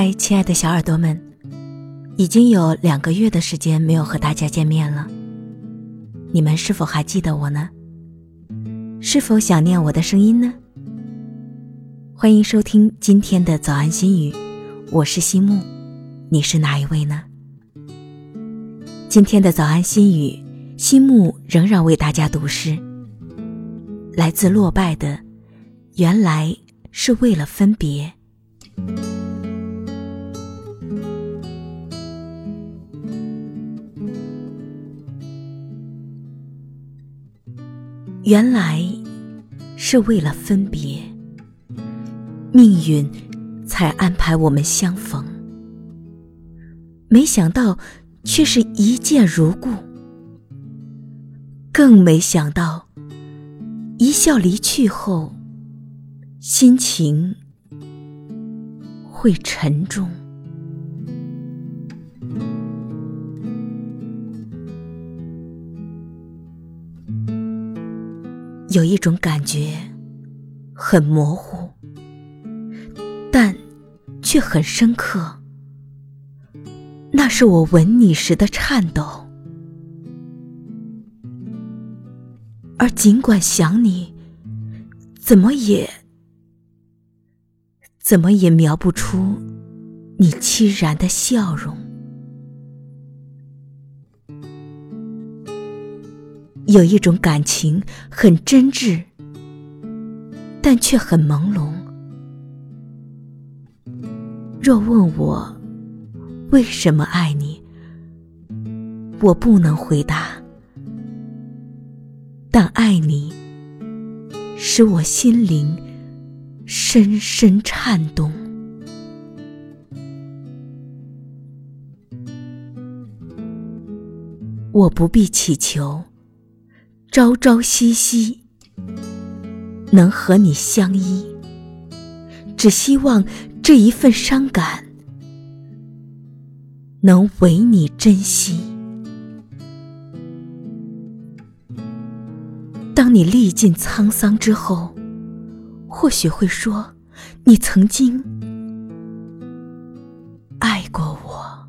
嗨，亲爱的小耳朵们，已经有两个月的时间没有和大家见面了，你们是否还记得我呢？是否想念我的声音呢？欢迎收听今天的早安心语，我是西木，你是哪一位呢？今天的早安心语，西木仍然为大家读诗，来自落败的，原来是为了分别。原来是为了分别，命运才安排我们相逢。没想到，却是一见如故；更没想到，一笑离去后，心情会沉重。有一种感觉，很模糊，但却很深刻。那是我吻你时的颤抖，而尽管想你，怎么也怎么也描不出你凄然的笑容。有一种感情很真挚，但却很朦胧。若问我为什么爱你，我不能回答。但爱你，使我心灵深深颤动。我不必祈求。朝朝夕夕能和你相依只希望这一份伤感能为你珍惜。当你历尽沧桑之后或许会说你曾经爱过我。